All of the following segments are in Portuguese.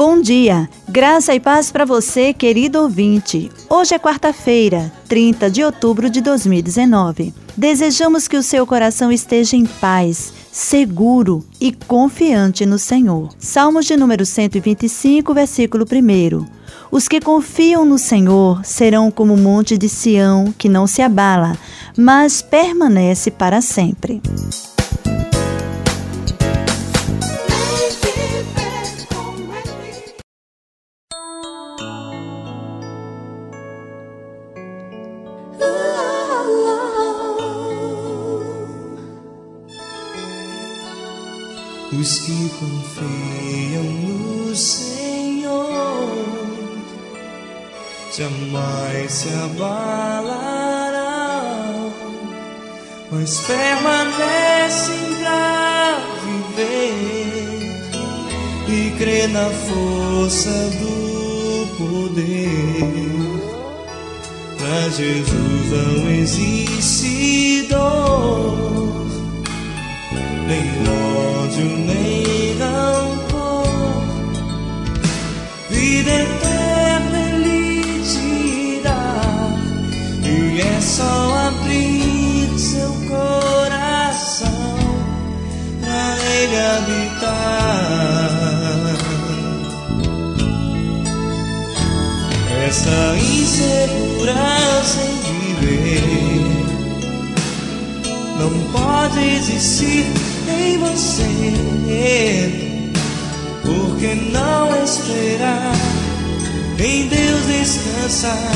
Bom dia, graça e paz para você, querido ouvinte. Hoje é quarta-feira, 30 de outubro de 2019. Desejamos que o seu coração esteja em paz, seguro e confiante no Senhor. Salmos de número 125, versículo 1. Os que confiam no Senhor serão como o monte de Sião, que não se abala, mas permanece para sempre. Os que confiam no Senhor jamais se abalarão, mas permanecem pra viver e crer na força do poder. Pra Jesus não existe dor nem ódio, nem rancor. Vida eterna Ele te e é só abrir seu coração pra Ele habitar. Essa insegurança em viver não pode existir em você. Porque não esperar em Deus descansar,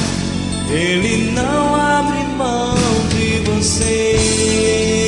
Ele não abre mão de você.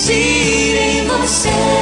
Existir em você.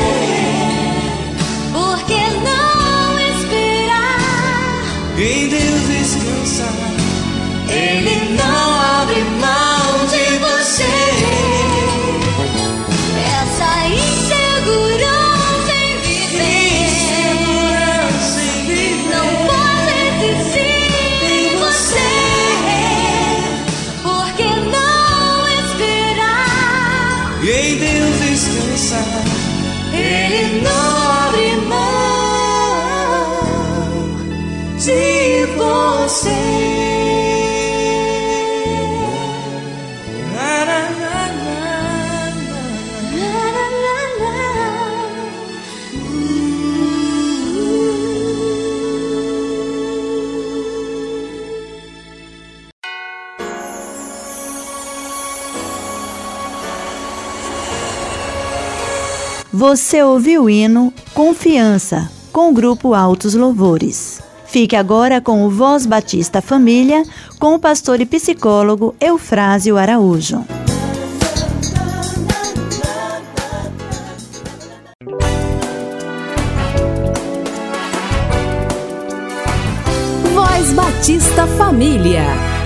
Você ouviu o hino Confiança, com o grupo Altos Louvores. Fique agora com o Voz Batista Família, com o pastor e psicólogo Eufrásio Araújo. Voz Batista Família.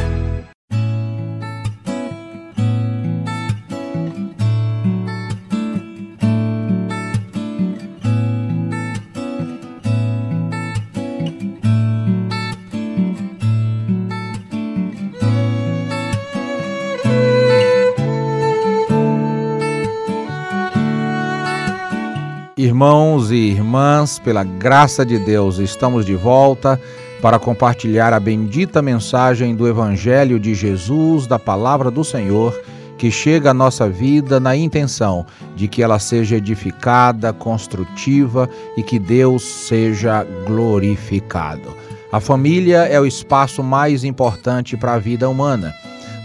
Irmãos e irmãs, pela graça de Deus, estamos de volta para compartilhar a bendita mensagem do Evangelho de Jesus, da Palavra do Senhor, que chega à nossa vida na intenção de que ela seja edificada, construtiva e que Deus seja glorificado. A família é o espaço mais importante para a vida humana.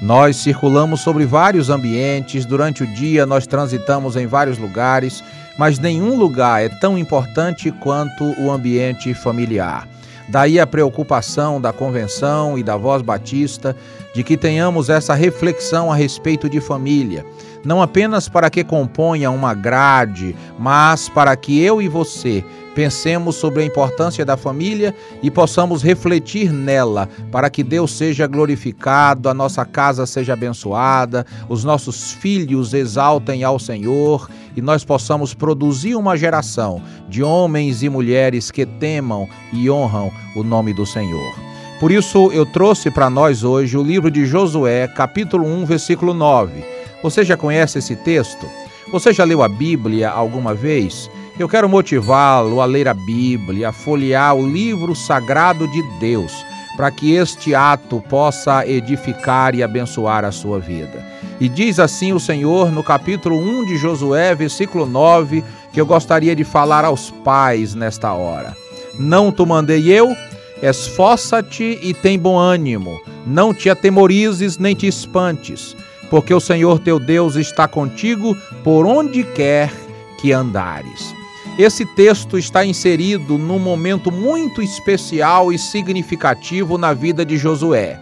Nós circulamos sobre vários ambientes, durante o dia nós transitamos em vários lugares mas nenhum lugar é tão importante quanto o ambiente familiar. Daí a preocupação da convenção e da voz batista de que tenhamos essa reflexão a respeito de família, não apenas para que componha uma grade, mas para que eu e você pensemos sobre a importância da família e possamos refletir nela, para que Deus seja glorificado, a nossa casa seja abençoada, os nossos filhos exaltem ao Senhor e nós possamos produzir uma geração de homens e mulheres que temam e honram o nome do Senhor. Por isso eu trouxe para nós hoje o livro de Josué, capítulo 1, versículo 9. Você já conhece esse texto? Você já leu a Bíblia alguma vez? Eu quero motivá-lo a ler a Bíblia, a folhear o livro sagrado de Deus, para que este ato possa edificar e abençoar a sua vida. E diz assim o Senhor no capítulo 1 de Josué, versículo 9, que eu gostaria de falar aos pais nesta hora. Não te mandei eu? Esforça-te e tem bom ânimo, não te atemorizes nem te espantes, porque o Senhor teu Deus está contigo por onde quer que andares. Esse texto está inserido num momento muito especial e significativo na vida de Josué.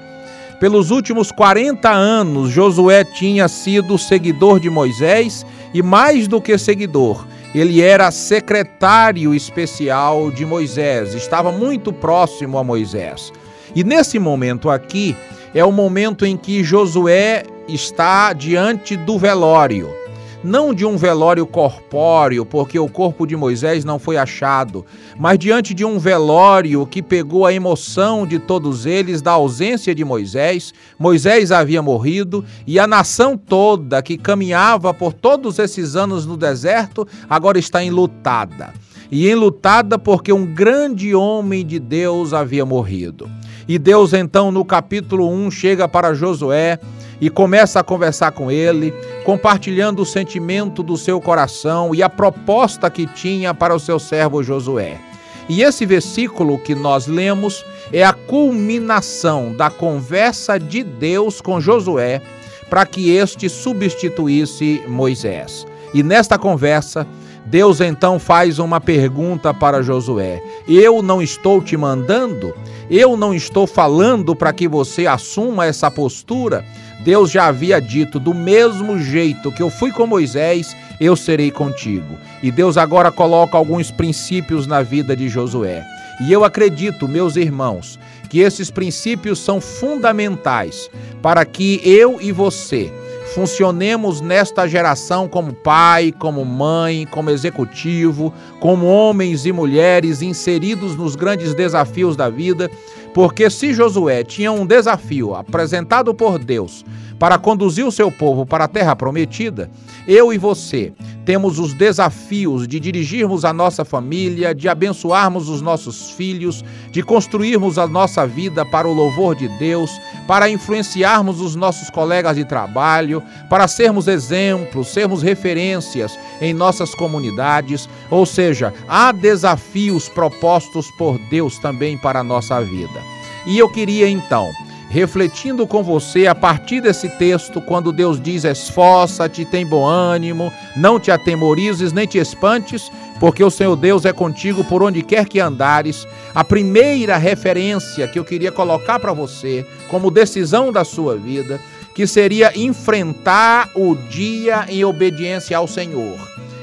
Pelos últimos 40 anos, Josué tinha sido seguidor de Moisés e, mais do que seguidor, ele era secretário especial de Moisés, estava muito próximo a Moisés. E nesse momento aqui é o momento em que Josué está diante do velório não de um velório corpóreo, porque o corpo de Moisés não foi achado, mas diante de um velório que pegou a emoção de todos eles da ausência de Moisés. Moisés havia morrido e a nação toda que caminhava por todos esses anos no deserto agora está enlutada. E enlutada porque um grande homem de Deus havia morrido. E Deus então no capítulo 1 chega para Josué e começa a conversar com ele, compartilhando o sentimento do seu coração e a proposta que tinha para o seu servo Josué. E esse versículo que nós lemos é a culminação da conversa de Deus com Josué para que este substituísse Moisés. E nesta conversa, Deus então faz uma pergunta para Josué: Eu não estou te mandando? Eu não estou falando para que você assuma essa postura? Deus já havia dito: do mesmo jeito que eu fui com Moisés, eu serei contigo. E Deus agora coloca alguns princípios na vida de Josué. E eu acredito, meus irmãos, que esses princípios são fundamentais para que eu e você funcionemos nesta geração como pai, como mãe, como executivo, como homens e mulheres inseridos nos grandes desafios da vida, porque se Josué tinha um desafio apresentado por Deus para conduzir o seu povo para a terra prometida, eu e você temos os desafios de dirigirmos a nossa família, de abençoarmos os nossos filhos, de construirmos a nossa vida para o louvor de Deus, para influenciarmos os nossos colegas de trabalho, para sermos exemplos, sermos referências em nossas comunidades. Ou seja, há desafios propostos por Deus também para a nossa vida. E eu queria então refletindo com você a partir desse texto, quando Deus diz: esforça-te, tem bom ânimo, não te atemorizes nem te espantes, porque o Senhor Deus é contigo por onde quer que andares. A primeira referência que eu queria colocar para você, como decisão da sua vida, que seria enfrentar o dia em obediência ao Senhor.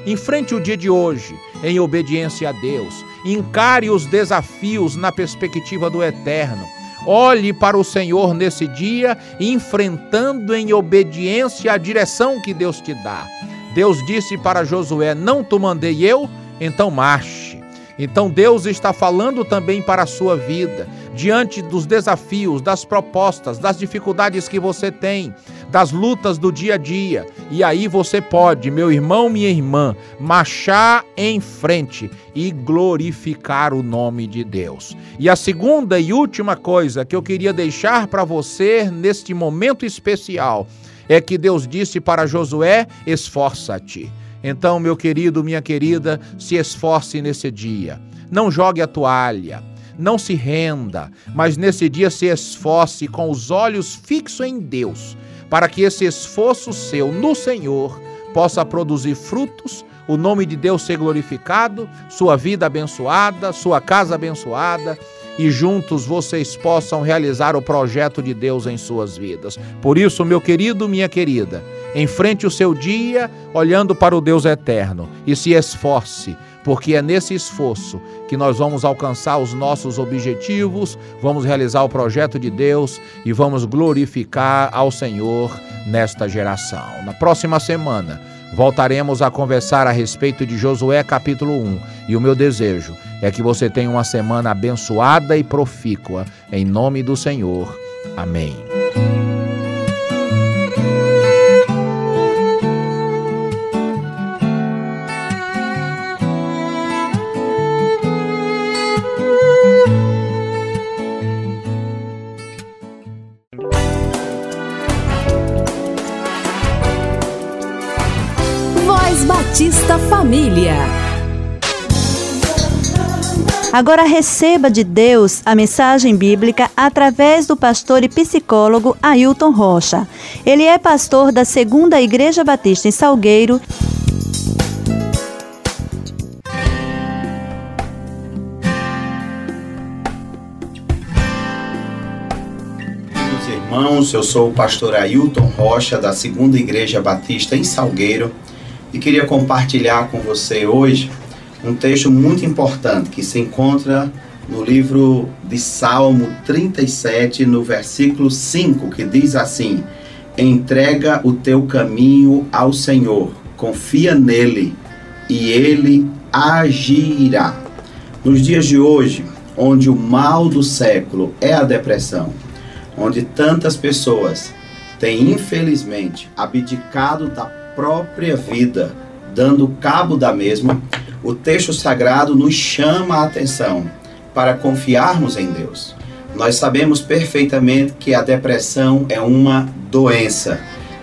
Enfrente o dia de hoje em obediência a Deus. Encare os desafios na perspectiva do eterno. Olhe para o Senhor nesse dia, enfrentando em obediência a direção que Deus te dá. Deus disse para Josué: Não te mandei eu, então marche. Então Deus está falando também para a sua vida, diante dos desafios, das propostas, das dificuldades que você tem, das lutas do dia a dia. E aí você pode, meu irmão, minha irmã, marchar em frente e glorificar o nome de Deus. E a segunda e última coisa que eu queria deixar para você neste momento especial é que Deus disse para Josué: esforça-te. Então, meu querido, minha querida, se esforce nesse dia. Não jogue a toalha, não se renda, mas nesse dia se esforce com os olhos fixos em Deus, para que esse esforço seu no Senhor possa produzir frutos, o nome de Deus ser glorificado, sua vida abençoada, sua casa abençoada e juntos vocês possam realizar o projeto de Deus em suas vidas. Por isso, meu querido, minha querida, enfrente o seu dia olhando para o Deus eterno e se esforce, porque é nesse esforço que nós vamos alcançar os nossos objetivos, vamos realizar o projeto de Deus e vamos glorificar ao Senhor nesta geração. Na próxima semana, voltaremos a conversar a respeito de Josué capítulo 1 e o meu desejo é que você tenha uma semana abençoada e profícua, em nome do Senhor. Amém. Agora receba de Deus a mensagem bíblica através do pastor e psicólogo Ailton Rocha. Ele é pastor da Segunda Igreja Batista em Salgueiro. Irmãos, eu sou o pastor Ailton Rocha da Segunda Igreja Batista em Salgueiro e queria compartilhar com você hoje um texto muito importante que se encontra no livro de Salmo 37, no versículo 5, que diz assim: Entrega o teu caminho ao Senhor, confia nele e ele agirá. Nos dias de hoje, onde o mal do século é a depressão, onde tantas pessoas têm infelizmente abdicado da própria vida, dando cabo da mesma, o texto sagrado nos chama a atenção para confiarmos em Deus. Nós sabemos perfeitamente que a depressão é uma doença.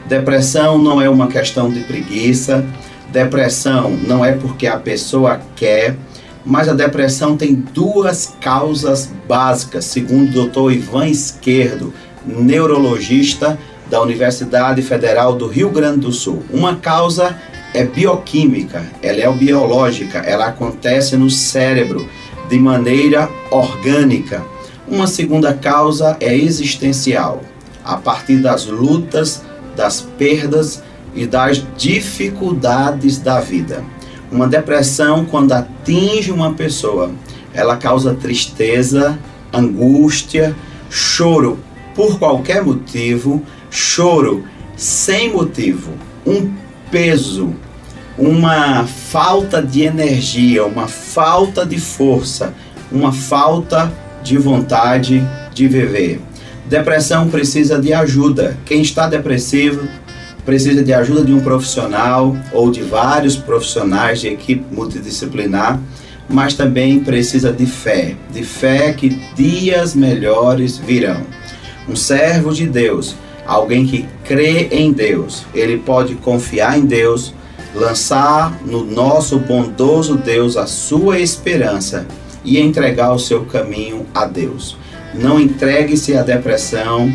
Depressão não é uma questão de preguiça, depressão não é porque a pessoa quer, mas a depressão tem duas causas básicas, segundo o Dr. Ivan Esquerdo, neurologista da Universidade Federal do Rio Grande do Sul. Uma causa é bioquímica, ela é biológica, ela acontece no cérebro de maneira orgânica. Uma segunda causa é existencial, a partir das lutas, das perdas e das dificuldades da vida. Uma depressão, quando atinge uma pessoa, ela causa tristeza, angústia, choro por qualquer motivo, choro sem motivo, um peso, uma falta de energia, uma falta de força, uma falta de vontade de viver. Depressão precisa de ajuda. Quem está depressivo precisa de ajuda de um profissional ou de vários profissionais de equipe multidisciplinar, mas também precisa de fé, de fé que dias melhores virão. Um servo de Deus alguém que crê em Deus, ele pode confiar em Deus, lançar no nosso bondoso Deus a sua esperança e entregar o seu caminho a Deus. Não entregue-se à depressão,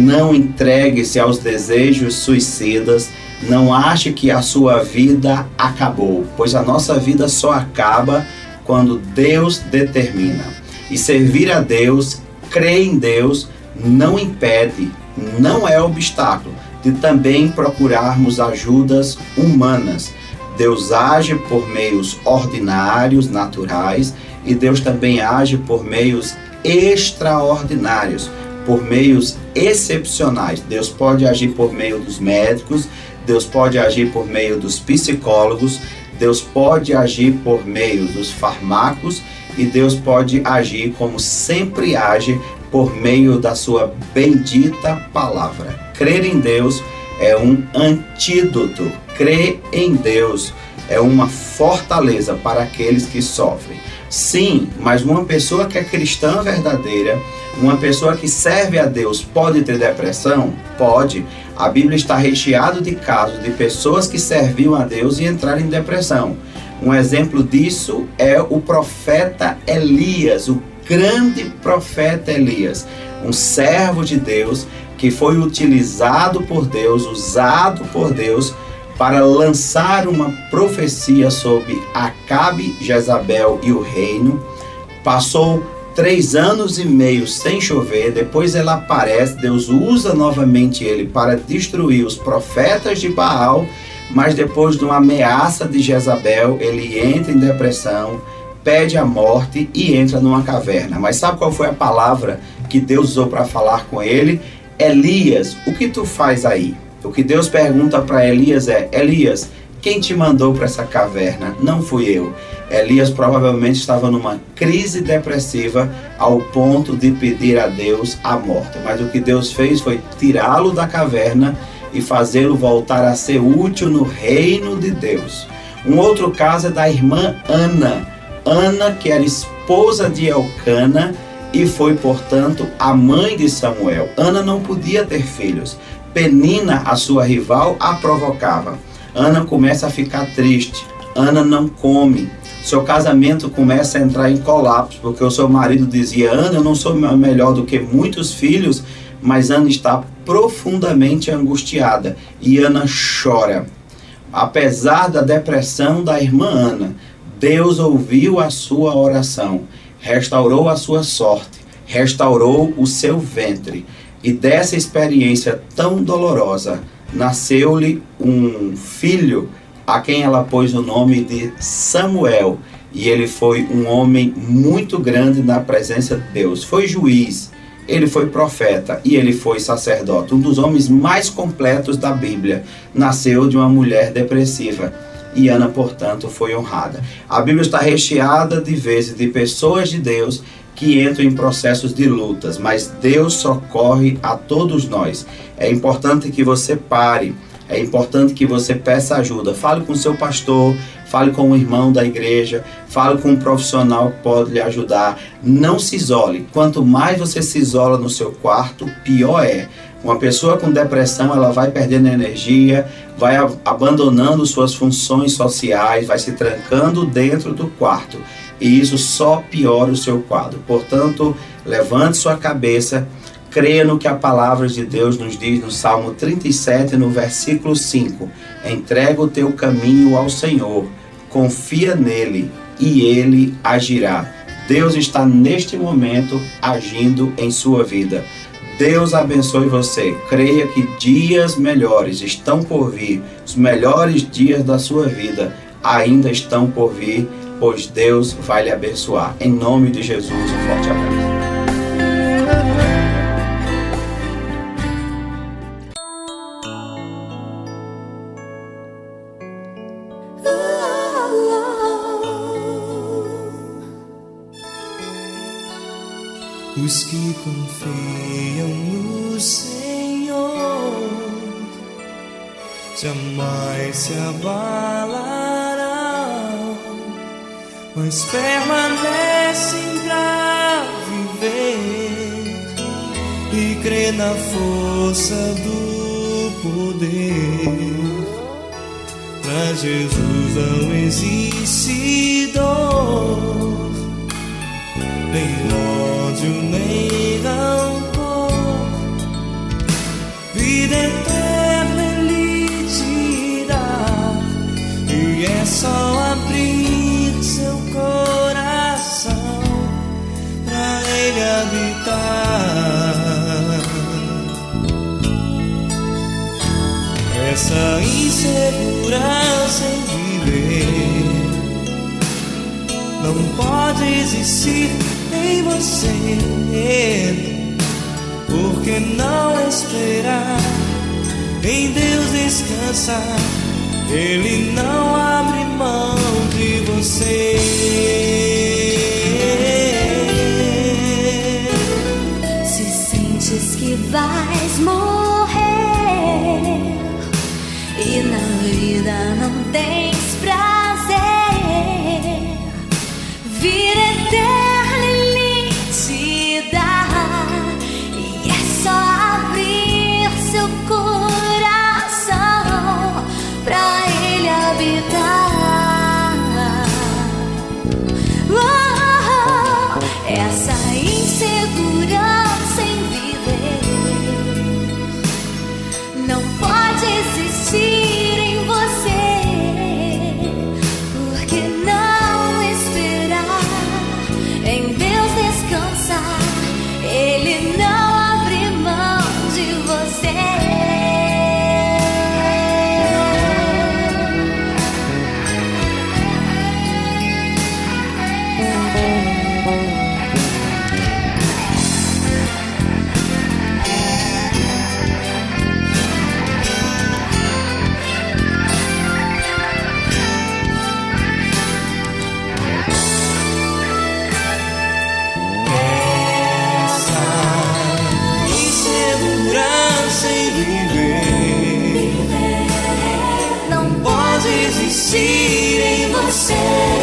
não entregue-se aos desejos suicidas, Não ache que a sua vida acabou, pois a nossa vida só acaba quando Deus determina. E servir a Deus, crer em Deus, não impede, não é obstáculo de também procurarmos ajudas humanas. Deus age por meios ordinários, naturais, e Deus também age por meios extraordinários, por meios excepcionais. Deus pode agir por meio dos médicos, Deus pode agir por meio dos psicólogos, Deus pode agir por meio dos farmacos e Deus pode agir como sempre age por meio da sua bendita palavra. Crer em Deus é um antídoto. Crer em Deus é uma fortaleza para aqueles que sofrem. Sim, mas uma pessoa que é cristã verdadeira, uma pessoa que serve a Deus, pode ter depressão? Pode. A Bíblia está recheada de casos de pessoas que serviam a Deus e entraram em depressão. Um exemplo disso é o profeta Elias, o grande profeta Elias, um servo de Deus que foi utilizado por Deus, usado por Deus para lançar uma profecia sobre Acabe, Jezabel e o reino. Passou três anos e meio sem chover, depois ela aparece, Deus usa novamente ele para destruir os profetas de Baal, mas depois de uma ameaça de Jezabel, ele entra em depressão, pede a morte e entra numa caverna. Mas sabe qual foi a palavra que Deus usou para falar com ele? Elias, o que tu faz aí? O que Deus pergunta para Elias é: Elias, quem te mandou para essa caverna? Não fui eu. Elias provavelmente estava numa crise depressiva ao ponto de pedir a Deus a morte. Mas o que Deus fez foi tirá-lo da caverna e fazê-lo voltar a ser útil no reino de Deus. Um outro caso é da irmã Ana. Ana, que era esposa de Elcana e foi, portanto, a mãe de Samuel. Ana não podia ter filhos. Penina, a sua rival, a provocava. Ana começa a ficar triste. Ana não come. Seu casamento começa a entrar em colapso, porque o seu marido dizia: Ana, eu não sou melhor do que muitos filhos, mas Ana está profundamente angustiada e Ana chora. Apesar da depressão da irmã Ana, Deus ouviu a sua oração, restaurou a sua sorte, restaurou o seu ventre. E dessa experiência tão dolorosa, nasceu-lhe um filho a quem ela pôs o nome de Samuel. E ele foi um homem muito grande na presença de Deus. Foi juiz, ele foi profeta e ele foi sacerdote. Um dos homens mais completos da Bíblia. Nasceu de uma mulher depressiva. E Ana, portanto, foi honrada. A Bíblia está recheada de vezes de pessoas de Deus que entram em processos de lutas, mas Deus socorre a todos nós. É importante que você pare, é importante que você peça ajuda. Fale com seu pastor, fale com um irmão da igreja, fale com um profissional que pode lhe ajudar. Não se isole. Quanto mais você se isola no seu quarto, pior é. Uma pessoa com depressão, ela vai perdendo energia, vai abandonando suas funções sociais, vai se trancando dentro do quarto e isso só piora o seu quadro. Portanto, levante sua cabeça, creia no que a palavra de Deus nos diz no Salmo 37, no versículo 5. Entrega o teu caminho ao Senhor, confia nele e ele agirá. Deus está neste momento agindo em sua vida. Deus abençoe você. Creia que dias melhores estão por vir. Os melhores dias da sua vida ainda estão por vir pois Deus vai lhe abençoar. Em nome de Jesus, um forte abraço. Os que confiam jamais se abalarão, mas permanecem pra viver e crer na força do poder. Pra Jesus não existe dor, nem ódio, nem rancor. Vida eterna não pode existir em você. Porque não esperar em Deus descansar, Ele não abre mão de você. Se sentes que vais morrer e na vida não tens existir em você.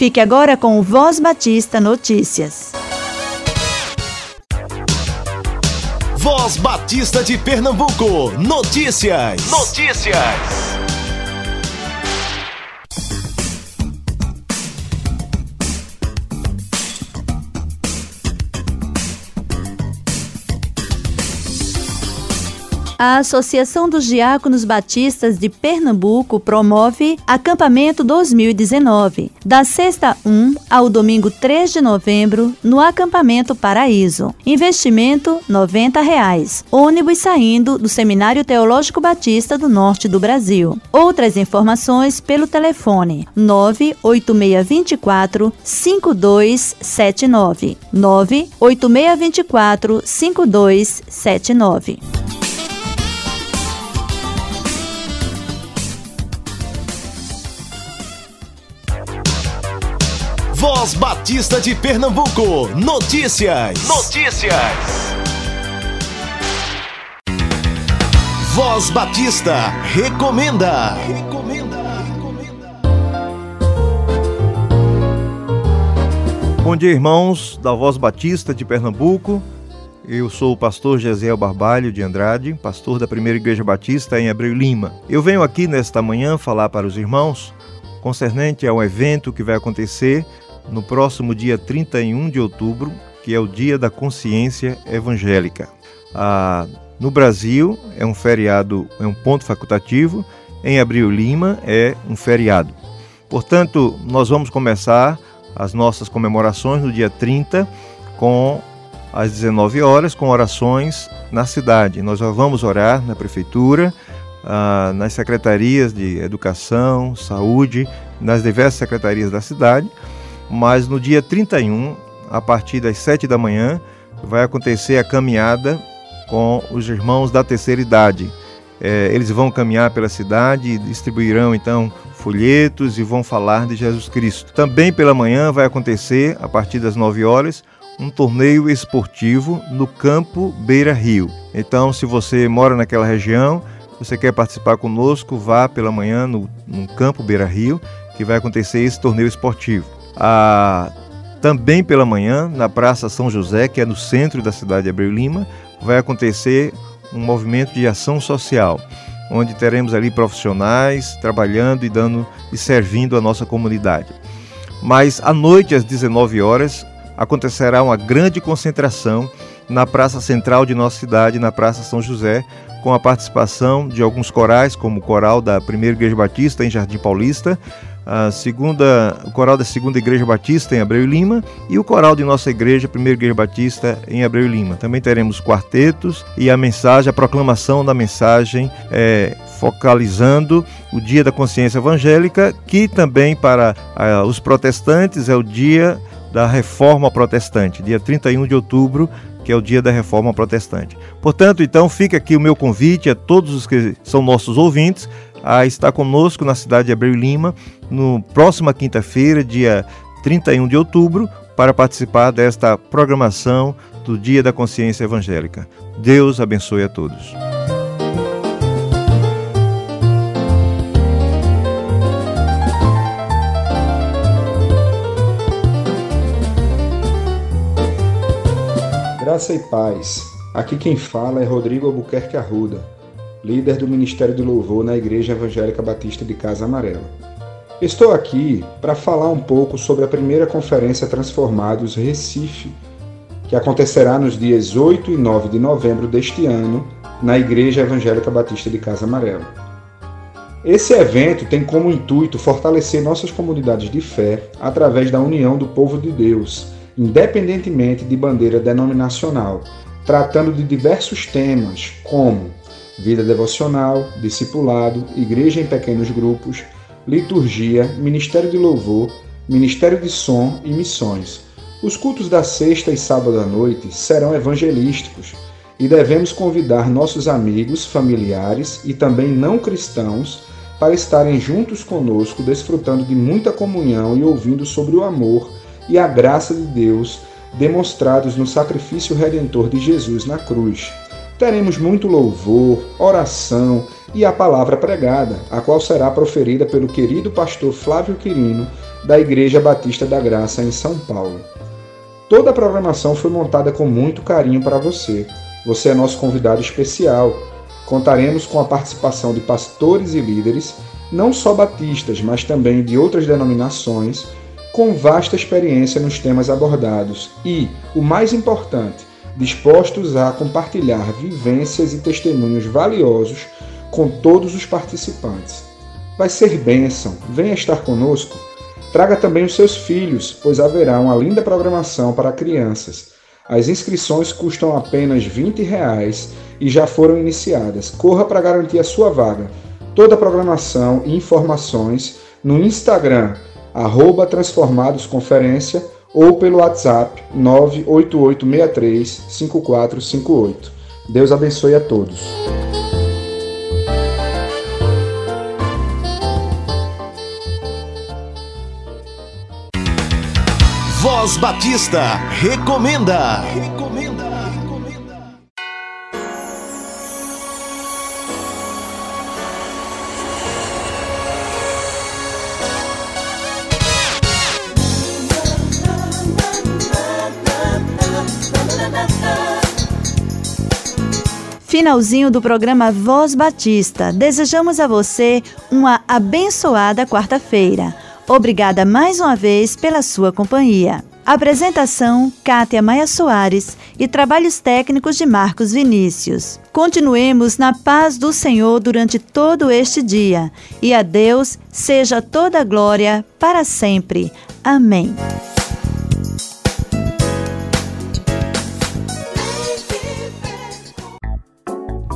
Fique agora com o Voz Batista Notícias. Voz Batista de Pernambuco. Notícias. Notícias. A Associação dos Diáconos Batistas de Pernambuco promove Acampamento 2019, da sexta 1 ao domingo 3 de novembro, no Acampamento Paraíso. Investimento 90 reais. Ônibus saindo do Seminário Teológico Batista do Norte do Brasil. Outras informações pelo telefone 98624 5279. 98624 5279. Voz Batista de Pernambuco. Notícias. Notícias. Voz Batista recomenda. Bom dia, irmãos da Voz Batista de Pernambuco. Eu sou o pastor Gesiel Barbalho de Andrade, pastor da Primeira Igreja Batista em Abreu Lima. Eu venho aqui nesta manhã falar para os irmãos concernente ao evento que vai acontecer no próximo dia 31 de outubro, que é o Dia da Consciência Evangélica. Ah, no Brasil é um feriado, é um ponto facultativo, em Abril Lima é um feriado. Portanto, nós vamos começar as nossas comemorações no dia 30 com às 19 horas com orações na cidade. Nós vamos orar na prefeitura, ah, nas secretarias de educação, saúde, nas diversas secretarias da cidade, mas no dia 31, a partir das 7 da manhã, vai acontecer a caminhada com os irmãos da terceira idade. É, eles vão caminhar pela cidade distribuirão então folhetos e vão falar de Jesus Cristo. Também pela manhã vai acontecer, a partir das 9 horas, um torneio esportivo no campo Beira Rio. Então, se você mora naquela região, você quer participar conosco, vá pela manhã no, no campo Beira Rio, que vai acontecer esse torneio esportivo. Ah, também pela manhã, na Praça São José, que é no centro da cidade de Abreu Lima, vai acontecer um movimento de ação social, onde teremos ali profissionais trabalhando e dando e servindo a nossa comunidade. Mas à noite, às 19 horas, acontecerá uma grande concentração na praça central de nossa cidade, na Praça São José, com a participação de alguns corais, como o coral da Primeira Igreja Batista em Jardim Paulista, a segunda, o coral da Segunda Igreja Batista em Abreu Lima e o coral de nossa igreja, Primeira Igreja Batista em Abreu Lima. Também teremos quartetos e a mensagem, a proclamação da mensagem é, focalizando o Dia da Consciência Evangélica, que também para os protestantes é o dia da Reforma Protestante, dia 31 de outubro, que é o dia da Reforma Protestante. Portanto, então, fica aqui o meu convite a todos os que são nossos ouvintes a estar conosco na cidade de Abreu Lima, no próxima quinta-feira, dia 31 de outubro, para participar desta programação do Dia da Consciência Evangélica. Deus abençoe a todos. Graça e paz. Aqui quem fala é Rodrigo Albuquerque Arruda líder do Ministério de Louvor na Igreja Evangélica Batista de Casa Amarela. Estou aqui para falar um pouco sobre a primeira Conferência Transformados Recife, que acontecerá nos dias 8 e 9 de novembro deste ano na Igreja Evangélica Batista de Casa Amarela. Esse evento tem como intuito fortalecer nossas comunidades de fé através da união do povo de Deus, independentemente de bandeira denominacional, tratando de diversos temas como vida devocional, discipulado, igreja em pequenos grupos, liturgia, ministério de louvor, ministério de som e missões. Os cultos da sexta e sábado à noite serão evangelísticos e devemos convidar nossos amigos, familiares e também não cristãos para estarem juntos conosco, desfrutando de muita comunhão e ouvindo sobre o amor e a graça de Deus demonstrados no sacrifício redentor de Jesus na cruz teremos muito louvor, oração e a palavra pregada, a qual será proferida pelo querido pastor Flávio Quirino, da Igreja Batista da Graça em São Paulo. Toda a programação foi montada com muito carinho para você. Você é nosso convidado especial. Contaremos com a participação de pastores e líderes, não só batistas, mas também de outras denominações, com vasta experiência nos temas abordados e, o mais importante, dispostos a compartilhar vivências e testemunhos valiosos com todos os participantes. Vai ser bênção, venha estar conosco. Traga também os seus filhos, pois haverá uma linda programação para crianças. As inscrições custam apenas 20 reais e já foram iniciadas. Corra para garantir a sua vaga. Toda a programação e informações no Instagram, arroba Transformados Conferência ou pelo WhatsApp 988635458. Deus abençoe a todos. Voz Batista recomenda. Finalzinho do programa Voz Batista. Desejamos a você uma abençoada quarta-feira. Obrigada mais uma vez pela sua companhia. Apresentação: Kátia Maia Soares e trabalhos técnicos de Marcos Vinícius. Continuemos na paz do Senhor durante todo este dia e a Deus seja toda glória para sempre. Amém.